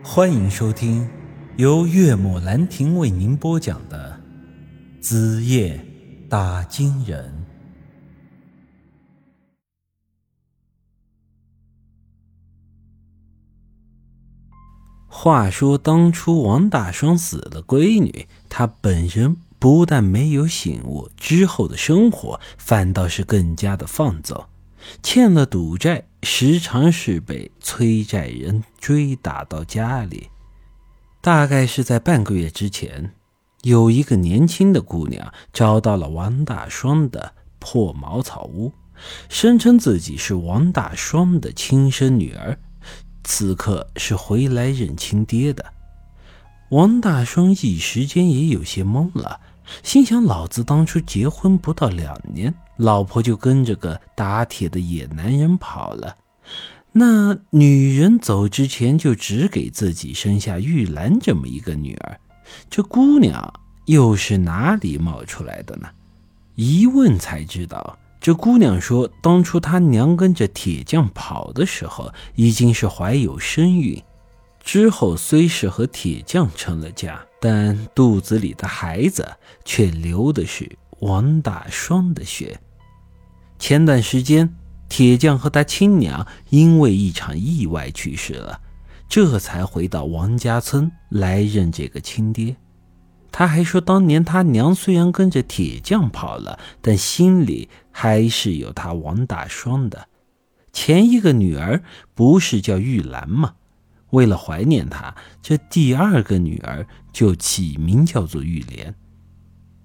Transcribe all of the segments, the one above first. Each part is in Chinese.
欢迎收听由岳母兰亭为您播讲的《子夜打金人》。话说当初王大双死了闺女，他本人不但没有醒悟，之后的生活反倒是更加的放纵。欠了赌债，时常是被催债人追打到家里。大概是在半个月之前，有一个年轻的姑娘找到了王大双的破茅草屋，声称自己是王大双的亲生女儿，此刻是回来认亲爹的。王大双一时间也有些懵了。心想：老子当初结婚不到两年，老婆就跟着个打铁的野男人跑了。那女人走之前就只给自己生下玉兰这么一个女儿，这姑娘又是哪里冒出来的呢？一问才知道，这姑娘说，当初她娘跟着铁匠跑的时候，已经是怀有身孕。之后虽是和铁匠成了家，但肚子里的孩子却流的是王大双的血。前段时间，铁匠和他亲娘因为一场意外去世了，这才回到王家村来认这个亲爹。他还说，当年他娘虽然跟着铁匠跑了，但心里还是有他王大双的。前一个女儿不是叫玉兰吗？为了怀念她，这第二个女儿就起名叫做玉莲。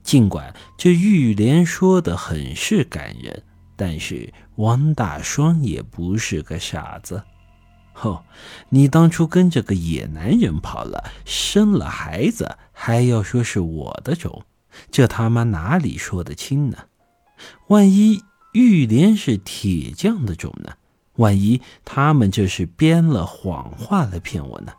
尽管这玉莲说的很是感人，但是王大双也不是个傻子。哦，你当初跟着个野男人跑了，生了孩子，还要说是我的种，这他妈哪里说得清呢？万一玉莲是铁匠的种呢？万一他们这是编了谎话来骗我呢？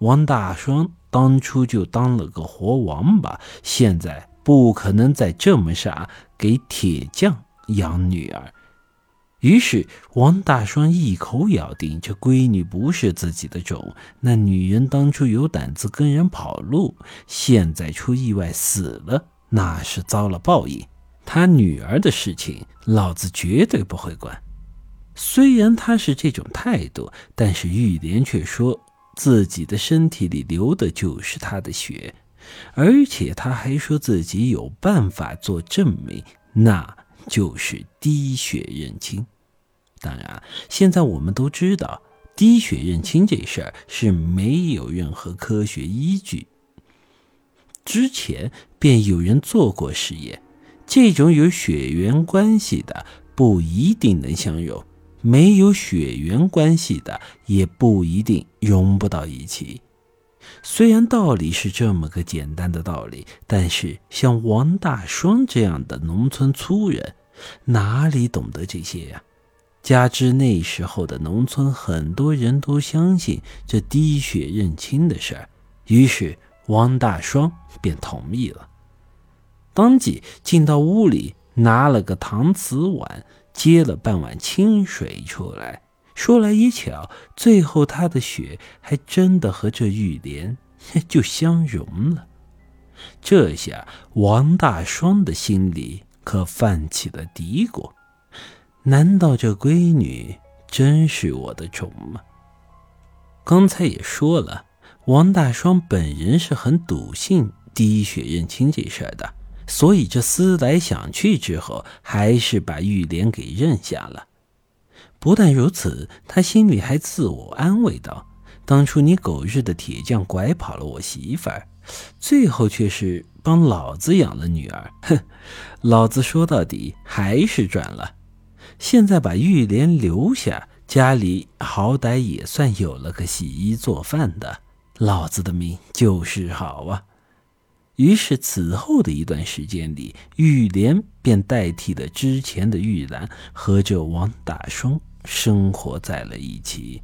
王大双当初就当了个活王八，现在不可能再这么傻，给铁匠养女儿。于是王大双一口咬定这闺女不是自己的种。那女人当初有胆子跟人跑路，现在出意外死了，那是遭了报应。她女儿的事情，老子绝对不会管。虽然他是这种态度，但是玉莲却说自己的身体里流的就是他的血，而且他还说自己有办法做证明，那就是滴血认亲。当然，现在我们都知道，滴血认亲这事儿是没有任何科学依据。之前便有人做过实验，这种有血缘关系的不一定能相融。没有血缘关系的也不一定融不到一起。虽然道理是这么个简单的道理，但是像王大双这样的农村粗人，哪里懂得这些呀？加之那时候的农村很多人都相信这滴血认亲的事儿，于是王大双便同意了，当即进到屋里拿了个搪瓷碗。接了半碗清水出来，说来也巧，最后他的血还真的和这玉莲 就相融了。这下王大双的心里可泛起了嘀咕：难道这闺女真是我的种吗？刚才也说了，王大双本人是很笃信滴血认亲这事儿的。所以这思来想去之后，还是把玉莲给认下了。不但如此，他心里还自我安慰道：“当初你狗日的铁匠拐跑了我媳妇儿，最后却是帮老子养了女儿。哼，老子说到底还是赚了。现在把玉莲留下，家里好歹也算有了个洗衣做饭的，老子的命就是好啊。”于是，此后的一段时间里，玉莲便代替了之前的玉兰，和这王大双生活在了一起。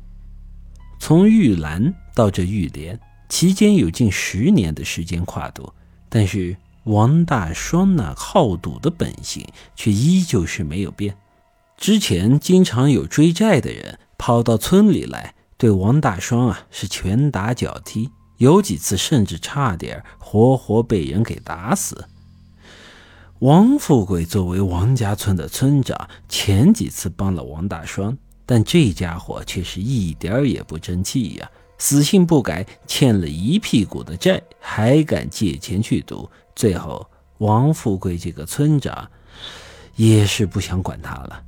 从玉兰到这玉莲，期间有近十年的时间跨度，但是王大双那好赌的本性却依旧是没有变。之前经常有追债的人跑到村里来。对王大双啊是拳打脚踢，有几次甚至差点活活被人给打死。王富贵作为王家村的村长，前几次帮了王大双，但这家伙却是一点也不争气呀，死性不改，欠了一屁股的债，还敢借钱去赌。最后，王富贵这个村长也是不想管他了。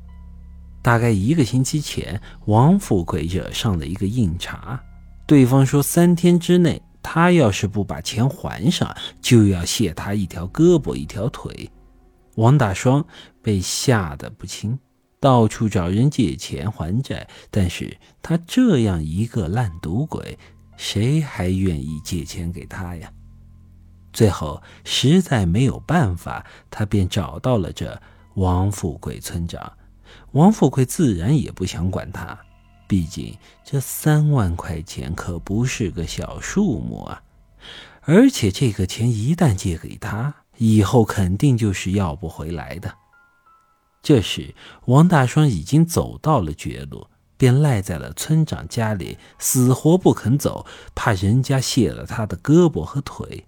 大概一个星期前，王富贵惹上了一个硬茬，对方说三天之内，他要是不把钱还上，就要卸他一条胳膊一条腿。王大双被吓得不轻，到处找人借钱还债。但是他这样一个烂赌鬼，谁还愿意借钱给他呀？最后实在没有办法，他便找到了这王富贵村长。王富贵自然也不想管他，毕竟这三万块钱可不是个小数目啊！而且这个钱一旦借给他，以后肯定就是要不回来的。这时，王大双已经走到了绝路，便赖在了村长家里，死活不肯走，怕人家卸了他的胳膊和腿。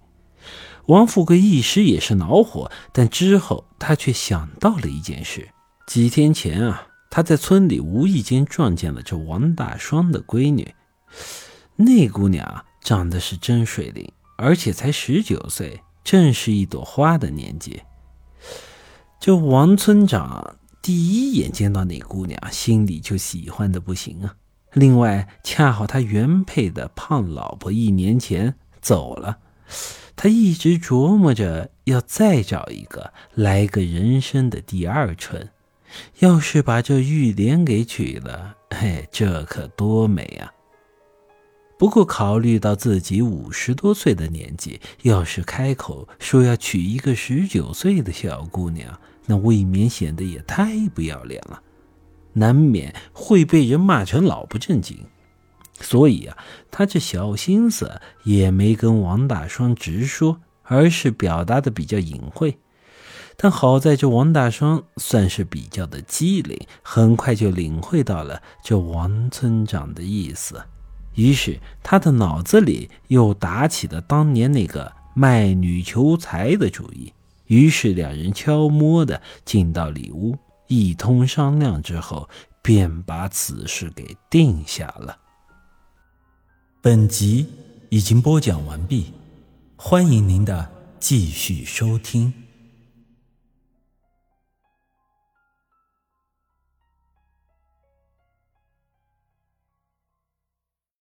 王富贵一时也是恼火，但之后他却想到了一件事：几天前啊，他在村里无意间撞见了这王大双的闺女，那姑娘长得是真水灵，而且才十九岁。正是一朵花的年纪，这王村长第一眼见到那姑娘，心里就喜欢的不行啊。另外，恰好他原配的胖老婆一年前走了，他一直琢磨着要再找一个，来个人生的第二春。要是把这玉莲给娶了，嘿，这可多美啊！不过，考虑到自己五十多岁的年纪，要是开口说要娶一个十九岁的小姑娘，那未免显得也太不要脸了，难免会被人骂成老不正经。所以啊，他这小心思也没跟王大双直说，而是表达的比较隐晦。但好在这王大双算是比较的机灵，很快就领会到了这王村长的意思。于是他的脑子里又打起了当年那个卖女求财的主意。于是两人悄摸的进到里屋，一通商量之后，便把此事给定下了。本集已经播讲完毕，欢迎您的继续收听。